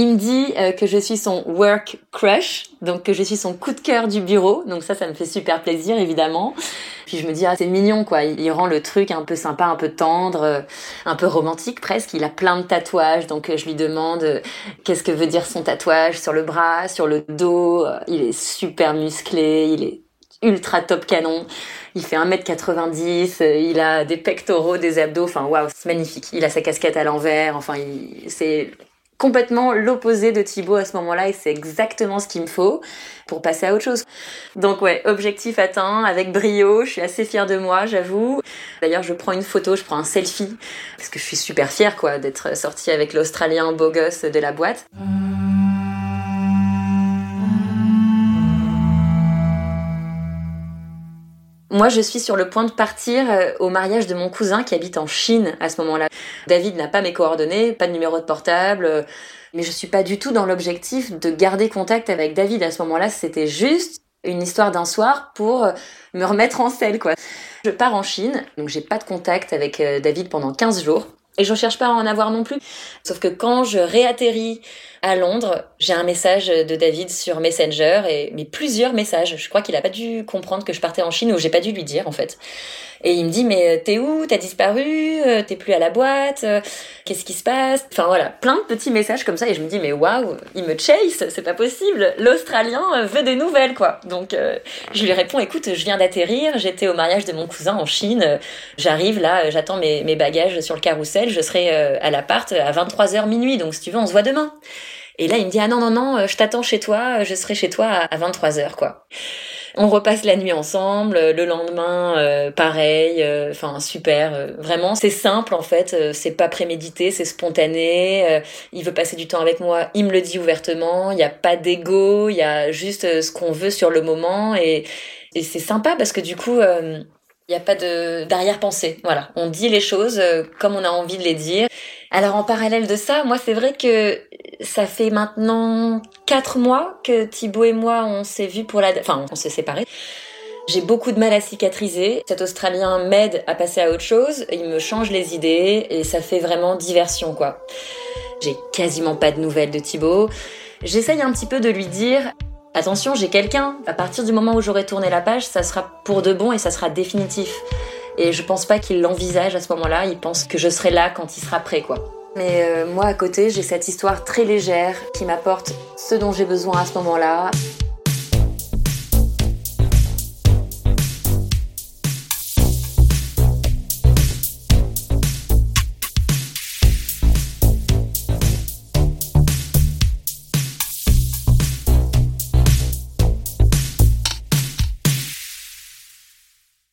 Il me dit euh, que je suis son work crush, donc que je suis son coup de cœur du bureau. Donc ça, ça me fait super plaisir, évidemment. Puis je me dis, ah, c'est mignon, quoi. Il rend le truc un peu sympa, un peu tendre, euh, un peu romantique presque. Il a plein de tatouages, donc euh, je lui demande qu'est-ce que veut dire son tatouage sur le bras, sur le dos. Il est super musclé, il est ultra top canon. Il fait 1m90, il a des pectoraux, des abdos, enfin waouh, c'est magnifique. Il a sa casquette à l'envers, enfin c'est complètement l'opposé de Thibaut à ce moment-là et c'est exactement ce qu'il me faut pour passer à autre chose. Donc ouais, objectif atteint avec brio, je suis assez fière de moi, j'avoue. D'ailleurs, je prends une photo, je prends un selfie parce que je suis super fière quoi d'être sortie avec l'Australien beau gosse de la boîte. Moi, je suis sur le point de partir euh, au mariage de mon cousin qui habite en Chine à ce moment-là. David n'a pas mes coordonnées, pas de numéro de portable, euh, mais je suis pas du tout dans l'objectif de garder contact avec David à ce moment-là. C'était juste une histoire d'un soir pour euh, me remettre en selle, quoi. Je pars en Chine, donc j'ai pas de contact avec David pendant 15 jours. Et je cherche pas à en avoir non plus. Sauf que quand je réatterris à Londres, j'ai un message de David sur Messenger et mais plusieurs messages. Je crois qu'il a pas dû comprendre que je partais en Chine ou j'ai pas dû lui dire en fait. Et il me dit mais euh, t'es où? T'as disparu? Euh, T'es plus à la boîte? Euh, Qu'est-ce qui se passe? Enfin voilà, plein de petits messages comme ça et je me dis mais waouh, il me chase, c'est pas possible. L'Australien veut des nouvelles quoi. Donc je lui réponds écoute, je viens d'atterrir, j'étais au mariage de mon cousin en Chine, j'arrive là, j'attends mes, mes bagages sur le carrousel, je serai à l'appart à 23h minuit donc si tu veux on se voit demain. Et là, il me dit, ah non, non, non, je t'attends chez toi, je serai chez toi à 23h, quoi. On repasse la nuit ensemble, le lendemain euh, pareil, euh, enfin super, euh, vraiment c'est simple en fait, c'est pas prémédité, c'est spontané, il veut passer du temps avec moi, il me le dit ouvertement, il n'y a pas d'ego, il y a juste ce qu'on veut sur le moment et, et c'est sympa parce que du coup il n'y a pas de d'arrière-pensée. Voilà, on dit les choses comme on a envie de les dire. Alors en parallèle de ça, moi c'est vrai que ça fait maintenant quatre mois que Thibaut et moi on s'est vus pour la, enfin on s'est séparés. J'ai beaucoup de mal à cicatriser. Cet Australien m'aide à passer à autre chose. Il me change les idées et ça fait vraiment diversion quoi. J'ai quasiment pas de nouvelles de Thibaut. J'essaye un petit peu de lui dire attention, j'ai quelqu'un. À partir du moment où j'aurai tourné la page, ça sera pour de bon et ça sera définitif. Et je pense pas qu'il l'envisage à ce moment-là. Il pense que je serai là quand il sera prêt quoi. Mais euh, moi à côté, j'ai cette histoire très légère qui m'apporte ce dont j'ai besoin à ce moment-là.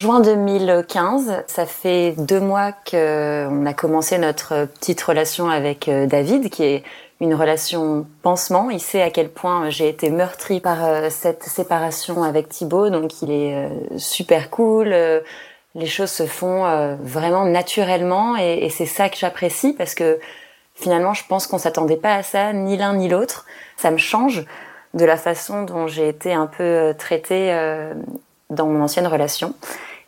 Juin 2015, ça fait deux mois qu'on a commencé notre petite relation avec euh, David, qui est une relation pansement. Il sait à quel point j'ai été meurtrie par euh, cette séparation avec Thibaut, donc il est euh, super cool. Les choses se font vraiment naturellement et c'est ça que j'apprécie parce que finalement je pense qu'on s'attendait pas à ça, ni l'un ni l'autre. Ça me change de la façon dont j'ai été un peu traitée dans mon ancienne relation.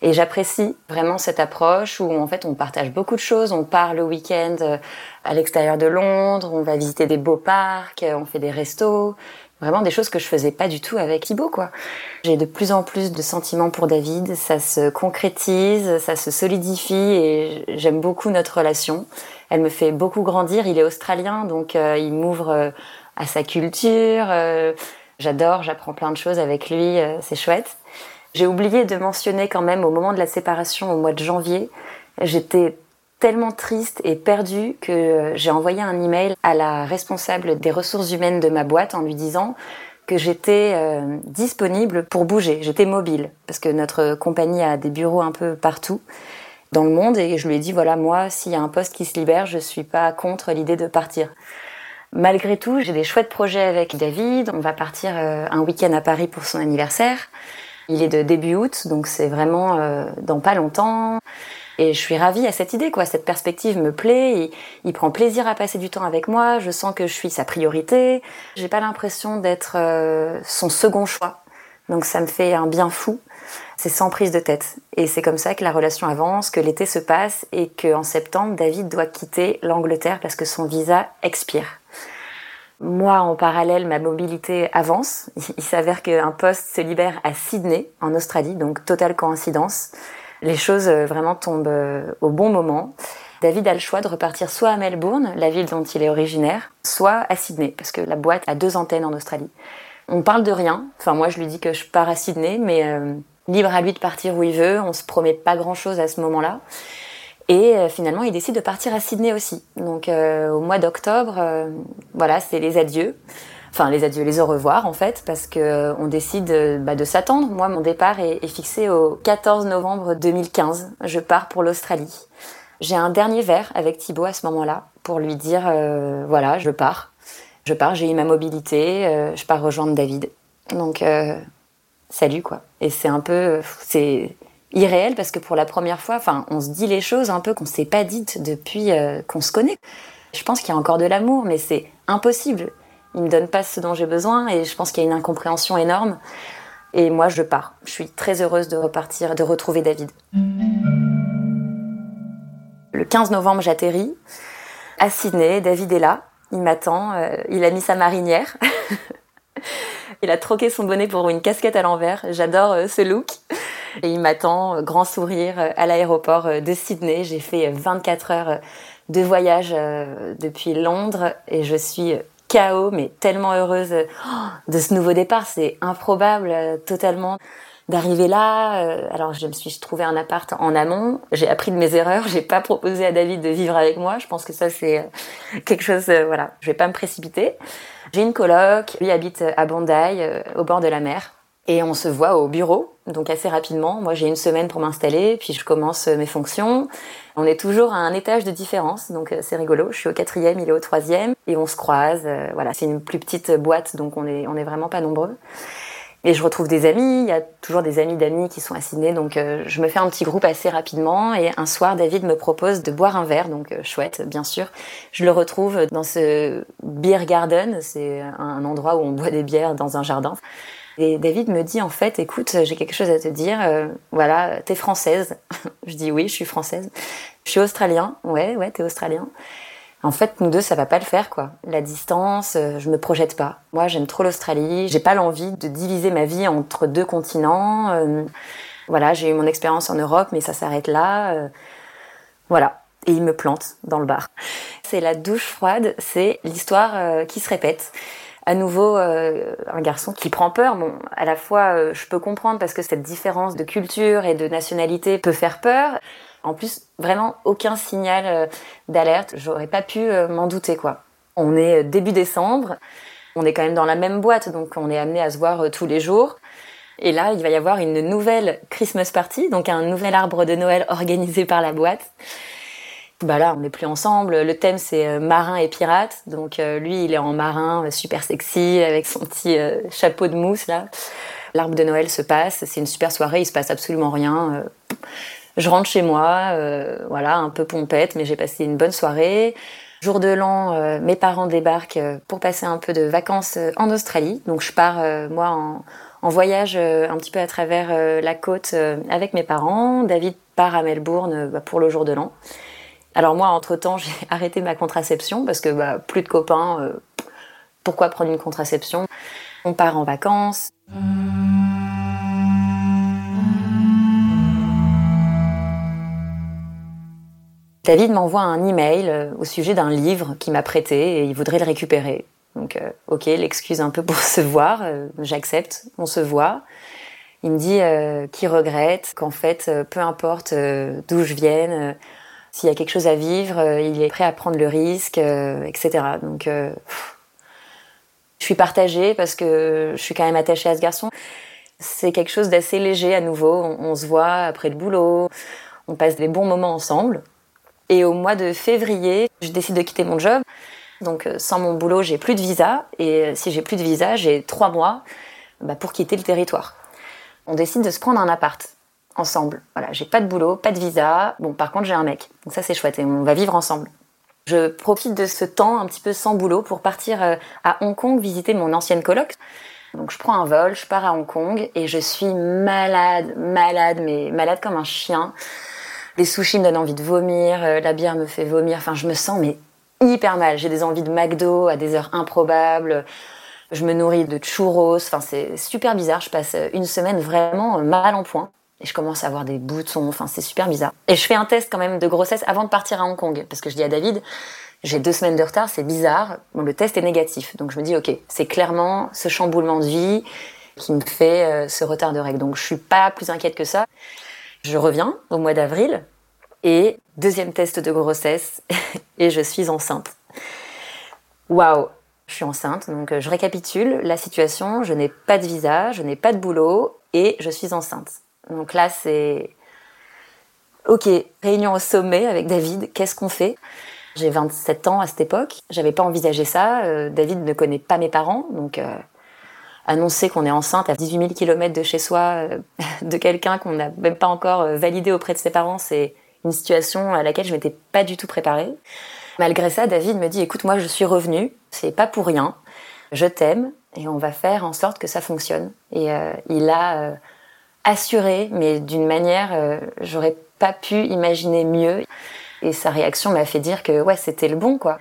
Et j'apprécie vraiment cette approche où en fait on partage beaucoup de choses. On part le week-end euh, à l'extérieur de Londres, on va visiter des beaux parcs, euh, on fait des restos. Vraiment des choses que je faisais pas du tout avec Thibaut, quoi. J'ai de plus en plus de sentiments pour David, ça se concrétise, ça se solidifie et j'aime beaucoup notre relation. Elle me fait beaucoup grandir. Il est australien, donc euh, il m'ouvre à sa culture. J'adore, j'apprends plein de choses avec lui, c'est chouette. J'ai oublié de mentionner quand même au moment de la séparation au mois de janvier, j'étais tellement triste et perdue que j'ai envoyé un email à la responsable des ressources humaines de ma boîte en lui disant que j'étais euh, disponible pour bouger, j'étais mobile parce que notre compagnie a des bureaux un peu partout dans le monde et je lui ai dit voilà moi s'il y a un poste qui se libère, je suis pas contre l'idée de partir. Malgré tout, j'ai des chouettes projets avec David, on va partir euh, un week-end à Paris pour son anniversaire. Il est de début août, donc c'est vraiment euh, dans pas longtemps. Et je suis ravie à cette idée, quoi. Cette perspective me plaît. Il, prend plaisir à passer du temps avec moi. Je sens que je suis sa priorité. J'ai pas l'impression d'être euh, son second choix. Donc ça me fait un bien fou. C'est sans prise de tête. Et c'est comme ça que la relation avance, que l'été se passe et qu'en septembre, David doit quitter l'Angleterre parce que son visa expire. Moi, en parallèle, ma mobilité avance. Il s'avère qu'un poste se libère à Sydney, en Australie, donc totale coïncidence. Les choses euh, vraiment tombent euh, au bon moment. David a le choix de repartir soit à Melbourne, la ville dont il est originaire, soit à Sydney, parce que la boîte a deux antennes en Australie. On parle de rien. Enfin, moi, je lui dis que je pars à Sydney, mais euh, libre à lui de partir où il veut. On se promet pas grand-chose à ce moment-là. Et euh, finalement, il décide de partir à Sydney aussi. Donc euh, au mois d'octobre, euh, voilà, c'est les adieux. Enfin, les adieux, les au revoir en fait, parce que on décide bah, de s'attendre. Moi, mon départ est, est, fixé au 14 novembre 2015. Je pars pour l'Australie. J'ai un dernier verre avec Thibaut à ce moment-là pour lui dire, voilà, je pars. Je pars, j'ai eu ma mobilité, je pars rejoindre David. Donc, salut quoi. Et c'est un peu, c'est irréel parce que pour la première fois, enfin, on se dit les choses un peu qu'on s'est pas dites depuis euh, qu'on se connaît. Je pense qu'il y a encore de l'amour, mais c'est impossible. Il me donne pas ce dont j'ai besoin et je pense qu'il y a une incompréhension énorme. Et moi, je pars. Je suis très heureuse de repartir, de retrouver David. Le 15 novembre, j'atterris à Sydney. David est là. Il m'attend. Euh, il a mis sa marinière. il a troqué son bonnet pour une casquette à l'envers. J'adore euh, ce look. Et il m'attend, euh, grand sourire, euh, à l'aéroport euh, de Sydney. J'ai fait 24 heures de voyage depuis Londres et je suis KO, mais tellement heureuse de ce nouveau départ. C'est improbable, totalement d'arriver là. Alors je me suis trouvé un appart en amont. J'ai appris de mes erreurs. J'ai pas proposé à David de vivre avec moi. Je pense que ça c'est quelque chose. Voilà, je vais pas me précipiter. J'ai une coloc. Lui habite à Bondi, au bord de la mer. Et on se voit au bureau, donc assez rapidement. Moi, j'ai une semaine pour m'installer, puis je commence mes fonctions. On est toujours à un étage de différence, donc euh, c'est rigolo. Je suis au quatrième, il est au troisième, et on se croise. Euh, voilà, c'est une plus petite boîte, donc on est, on est vraiment pas nombreux. Et je retrouve des amis, il y a toujours des amis d'amis qui sont assignés, donc euh, je me fais un petit groupe assez rapidement. Et un soir, David me propose de boire un verre, donc chouette, bien sûr. Je le retrouve dans ce beer garden, c'est un endroit où on boit des bières dans un jardin. Et David me dit en fait, écoute, j'ai quelque chose à te dire. Euh, voilà, t'es française. je dis oui, je suis française. Je suis australien. Ouais, ouais, t'es australien. En fait, nous deux, ça va pas le faire, quoi. La distance, euh, je me projette pas. Moi, j'aime trop l'Australie. J'ai pas l'envie de diviser ma vie entre deux continents. Euh, voilà, j'ai eu mon expérience en Europe, mais ça s'arrête là. voilà. Et il me plante dans le bar. C'est la douche froide, c'est l'histoire qui se répète à nouveau euh, un garçon qui prend peur. Bon, à la fois, euh, je peux comprendre parce que cette différence de culture et de nationalité peut faire peur. En plus, vraiment aucun signal euh, d'alerte. J'aurais pas pu m'en douter, quoi. On est début décembre. On est quand même dans la même boîte, donc on est amené à se voir tous les jours. Et là, il va y avoir une nouvelle Christmas party, donc un nouvel arbre de Noël organisé par la boîte bah là on n'est plus ensemble. Le thème c'est euh, marin et pirate. Donc euh, lui il est en marin euh, super sexy avec son petit chapeau de mousse là. L'arbre de Noël se passe, c'est une super soirée, il se passe absolument rien. je rentre chez moi, voilà un peu pompette, mais j'ai passé une bonne soirée. Jour de l'an, mes parents débarquent pour passer un peu de vacances en Australie. Donc je pars moi en, voyage un petit peu à travers la côte avec mes parents. David part à Melbourne bah, pour le jour de l'an. Alors moi, entre-temps, j'ai arrêté ma contraception parce que bah, plus de copains, euh, pourquoi prendre une contraception? On part en vacances. David m'envoie un email euh, au sujet d'un livre qu'il m'a prêté et il voudrait le récupérer. Donc, euh, ok, l'excuse un peu pour se voir, j'accepte, on se voit. Il me dit qu'il regrette, qu'en fait, peu importe d'où je vienne, s'il y a quelque chose à vivre, euh, il est prêt à prendre le risque, euh, etc. Donc, euh, je suis partagée parce que je suis quand même attachée à ce garçon. C'est quelque chose d'assez léger à nouveau. On, se voit après le boulot, on passe des bons moments ensemble. Et au mois de février, je décide de quitter mon job. Donc sans mon boulot, j'ai plus de visa. Et si j'ai plus de visa, j'ai trois mois bah, pour quitter le territoire. On décide de se prendre un appart ensemble. Voilà, j'ai pas de boulot, pas de visa. Bon, par contre, j'ai un mec. Donc ça, c'est chouette et on va vivre ensemble. Je profite de ce temps un petit peu sans boulot pour partir euh, à Hong Kong visiter mon ancienne coloc. Donc je prends un vol, je pars à Hong Kong et je suis malade, malade, mais malade comme un chien. Les sushis me donnent envie de vomir, euh, la bière me fait vomir. Enfin, je me sens mais hyper mal. J'ai des envies de McDo à des heures improbables. Je me nourris de churros. Enfin, c'est super bizarre. Je passe une semaine vraiment mal en point. Et je commence à avoir des boutons, enfin c'est super bizarre. Et je fais un test quand même de grossesse avant de partir à Hong Kong, parce que je dis à David, j'ai deux semaines de retard, c'est bizarre. Bon, le test est négatif, donc je me dis ok, c'est clairement ce chamboulement de vie qui me fait euh, ce retard de règles. Donc je suis pas plus inquiète que ça. Je reviens au mois d'avril et deuxième test de grossesse et je suis enceinte. Waouh, je suis enceinte, donc euh, je récapitule la situation. Je n'ai pas de visa, je n'ai pas de boulot et je suis enceinte. Donc là, c'est OK, réunion au sommet avec David, qu'est-ce qu'on fait? J'ai 27 ans à cette époque, j'avais pas envisagé ça. Euh, David ne connaît pas mes parents, donc euh, annoncer qu'on est enceinte à 18 000 km de chez soi, euh, de quelqu'un qu'on n'a même pas encore validé auprès de ses parents, c'est une situation à laquelle je m'étais pas du tout préparée. Malgré ça, David me dit écoute, moi je suis revenue, c'est pas pour rien, je t'aime et on va faire en sorte que ça fonctionne. Et il a assuré, mais d'une manière, euh, j'aurais pas pu imaginer mieux. Et sa réaction m'a fait dire que ouais, c'était le bon, quoi.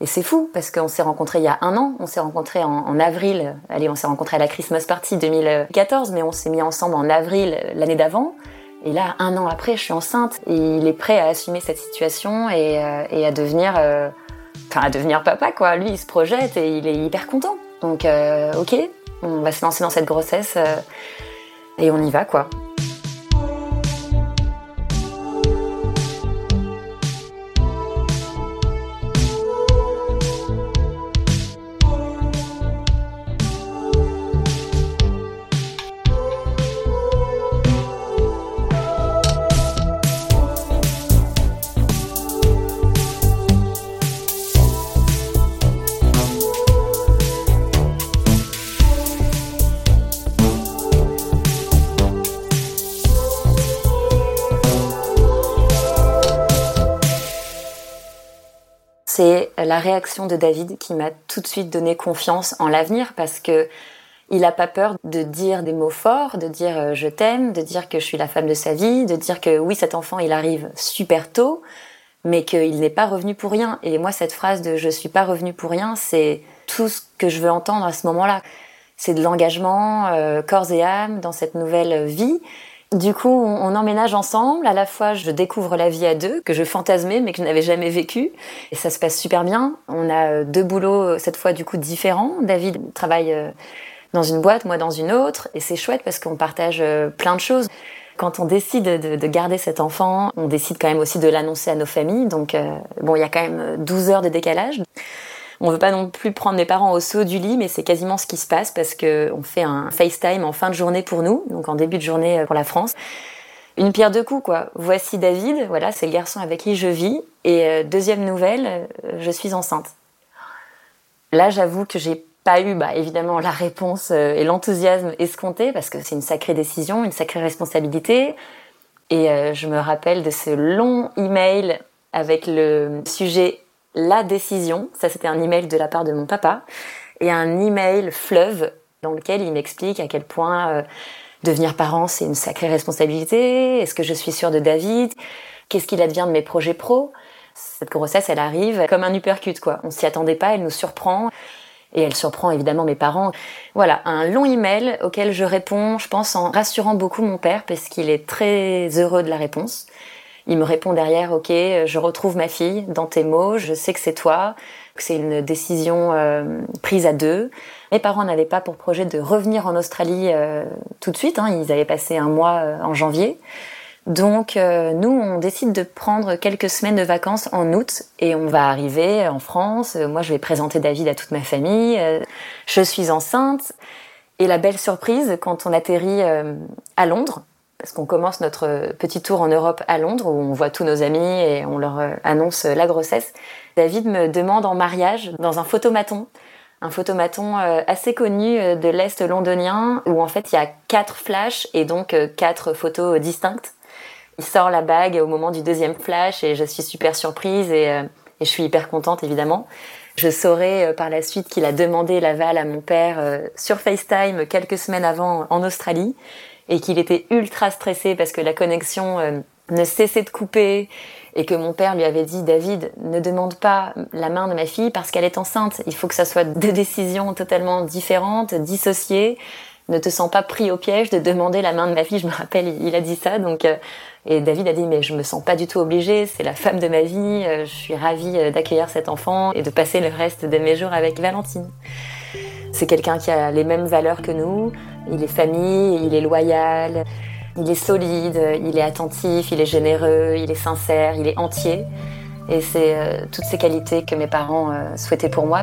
Et c'est fou, parce qu'on s'est rencontrés il y a un an, on s'est rencontrés en, avril, allez, on s'est rencontrés à la Christmas Party 2014, mais on s'est mis ensemble en avril l'année d'avant. Et là, un an après, je suis enceinte. Et il est prêt à assumer cette situation et, euh, à devenir, euh, enfin, à devenir papa, quoi. Lui, il se projette et il est hyper content. Donc, ok, on va se lancer dans cette grossesse et on y va quoi. Réaction de David qui m'a tout de suite donné confiance en l'avenir parce que il n'a pas peur de dire des mots forts, de dire euh, je t'aime, de dire que je suis la femme de sa vie, de dire que oui, cet enfant, il arrive super tôt, mais qu'il n'est pas revenu pour rien. Et moi, cette phrase de je suis pas revenu pour rien, c'est tout ce que je veux entendre à ce moment-là. C'est de l'engagement, euh, corps et âme, dans cette nouvelle vie. Du coup, on, emménage ensemble. À la fois, je découvre la vie à deux, que je fantasmais, mais que je n'avais jamais vécu. Et ça se passe super bien. On a euh, deux boulots, cette fois, du coup, différents. David travaille euh, dans une boîte, moi dans une autre. Et c'est chouette parce qu'on partage euh, plein de choses. Quand on décide de, garder cet enfant, on décide quand même aussi de l'annoncer à nos familles. Donc, bon, il y a quand même 12 heures de décalage. On veut pas non plus prendre mes parents au saut du lit, mais c'est quasiment ce qui se passe parce que on fait un FaceTime en fin de journée pour nous, donc en début de journée euh, pour la France. Une pierre deux coups, quoi. Voici David, voilà, c'est le garçon avec qui je vis. Et euh, deuxième nouvelle, euh, je suis enceinte. Là, j'avoue que j'ai pas eu, bah, évidemment, la réponse et l'enthousiasme escompté parce que c'est une sacrée décision, une sacrée responsabilité. Et je me rappelle de ce long email avec le sujet la décision. Ça, c'était un email de la part de mon papa. Et un email fleuve dans lequel il m'explique à quel point euh, devenir parent, c'est une sacrée responsabilité. Est-ce que je suis sûre de David? Qu'est-ce qu'il advient de mes projets pro? Cette grossesse, elle arrive comme un uppercut, quoi. On s'y attendait pas, elle nous surprend. Et elle surprend évidemment mes parents. Voilà, un long email auquel je réponds, je pense, en rassurant beaucoup mon père, parce qu'il est très heureux de la réponse. Il me répond derrière, ok, je retrouve ma fille dans tes mots, je sais que c'est toi, que c'est une décision euh, prise à deux. Mes parents n'avaient pas pour projet de revenir en Australie euh, tout de suite, hein, ils avaient passé un mois euh, en janvier. Donc nous, on décide de prendre quelques semaines de vacances en août et on va arriver en France. Moi, je vais présenter David à toute ma famille. Je suis enceinte. Et la belle surprise, quand on atterrit à Londres, parce qu'on commence notre petit tour en Europe à Londres, où on voit tous nos amis et on leur euh, annonce la grossesse. David me demande en mariage dans un photomaton, un photomaton euh, assez connu euh, de l'Est londonien, où en fait il y a quatre flashs et donc quatre photos distinctes. Il sort la bague au moment du deuxième flash et je suis super surprise et, et je suis hyper contente évidemment. Je saurai par la suite qu'il a demandé l'aval à mon père sur FaceTime quelques semaines avant en Australie et qu'il était ultra stressé parce que la connexion euh, ne cessait de couper et que mon père lui avait dit David ne demande pas la main de ma fille parce qu'elle est enceinte. Il faut que ça soit deux décisions totalement différentes dissociées. Ne te sens pas pris au piège de demander la main de ma fille. Je me rappelle il a dit ça. Donc euh, et David a dit mais je me sens pas du tout obligé c'est la femme de ma vie. Euh, je suis ravie d'accueillir cet enfant et de passer le reste de mes jours avec Valentine. C'est quelqu'un qui a les mêmes valeurs que nous. Il est famille, il est loyal, il est solide, il est attentif, il est généreux, il est sincère, il est entier. Et c'est euh, toutes ces qualités que mes parents euh, souhaitaient pour moi.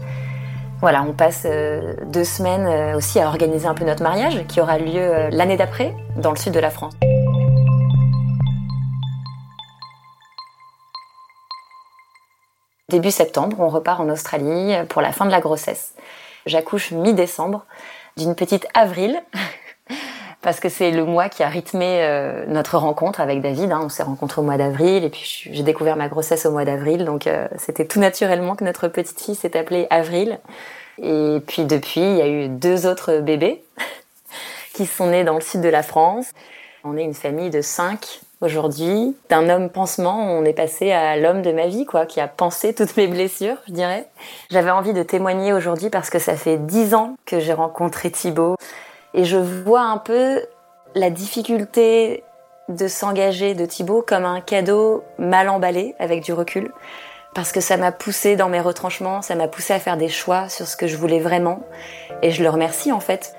Voilà, on passe euh, deux semaines aussi à organiser un peu notre mariage qui aura lieu l'année d'après dans le sud de la France. Début septembre, on repart en Australie pour la fin de la grossesse. J'accouche mi-décembre d'une petite avril. parce que c'est le mois qui a rythmé euh, notre rencontre avec David. Hein. On s'est rencontrés au mois d'avril et puis j'ai découvert ma grossesse au mois d'avril. Donc euh, c'était tout naturellement que notre petite fille s'est appelée Avril. Et puis depuis, il y a eu deux autres bébés qui sont nés dans le sud de la France. On est une famille de cinq aujourd'hui. D'un homme pansement, on est passé à l'homme de ma vie, quoi, qui a pensé toutes mes blessures, je dirais. J'avais envie de témoigner aujourd'hui parce que ça fait dix ans que j'ai rencontré Thibaut et je vois un peu la difficulté de s'engager de Thibaut comme un cadeau mal emballé avec du recul parce que ça m'a poussé dans mes retranchements, ça m'a poussé à faire des choix sur ce que je voulais vraiment et je le remercie en fait.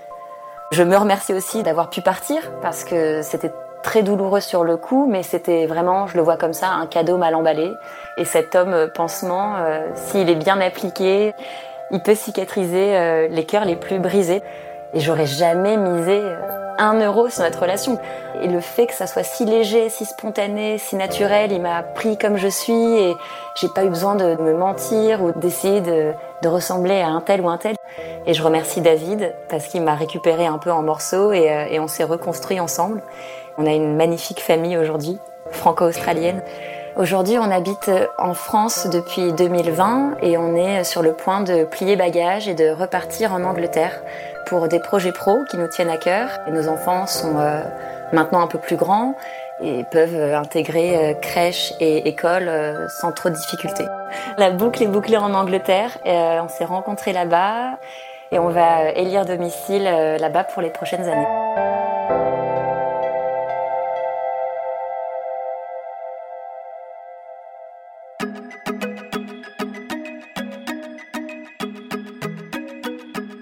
Je me remercie aussi d'avoir pu partir parce que c'était très douloureux sur le coup, mais c'était vraiment, je le vois comme ça, un cadeau mal emballé. Et cet homme euh, pansement, euh, s'il est bien appliqué, il peut cicatriser euh, les cœurs les plus brisés. Et j'aurais jamais misé un euro sur notre relation. Et le fait que ça soit si léger, si spontané, si naturel, il m'a pris comme je suis et j'ai pas eu besoin de me mentir ou d'essayer de, ressembler à un tel ou un tel. Et je remercie David parce qu'il m'a récupéré un peu en morceaux et, et on s'est reconstruit ensemble. On a une magnifique famille aujourd'hui, franco-australienne. Aujourd'hui, on habite en France depuis 2020 et on est sur le point de plier bagages et de repartir en Angleterre pour des projets pro qui nous tiennent à cœur. Nos enfants sont euh, maintenant un peu plus grands et peuvent intégrer euh, crèche et école euh, sans trop de difficultés. La boucle est bouclée en Angleterre. Et, on s'est rencontrés là-bas et on va élire domicile là-bas pour les prochaines années.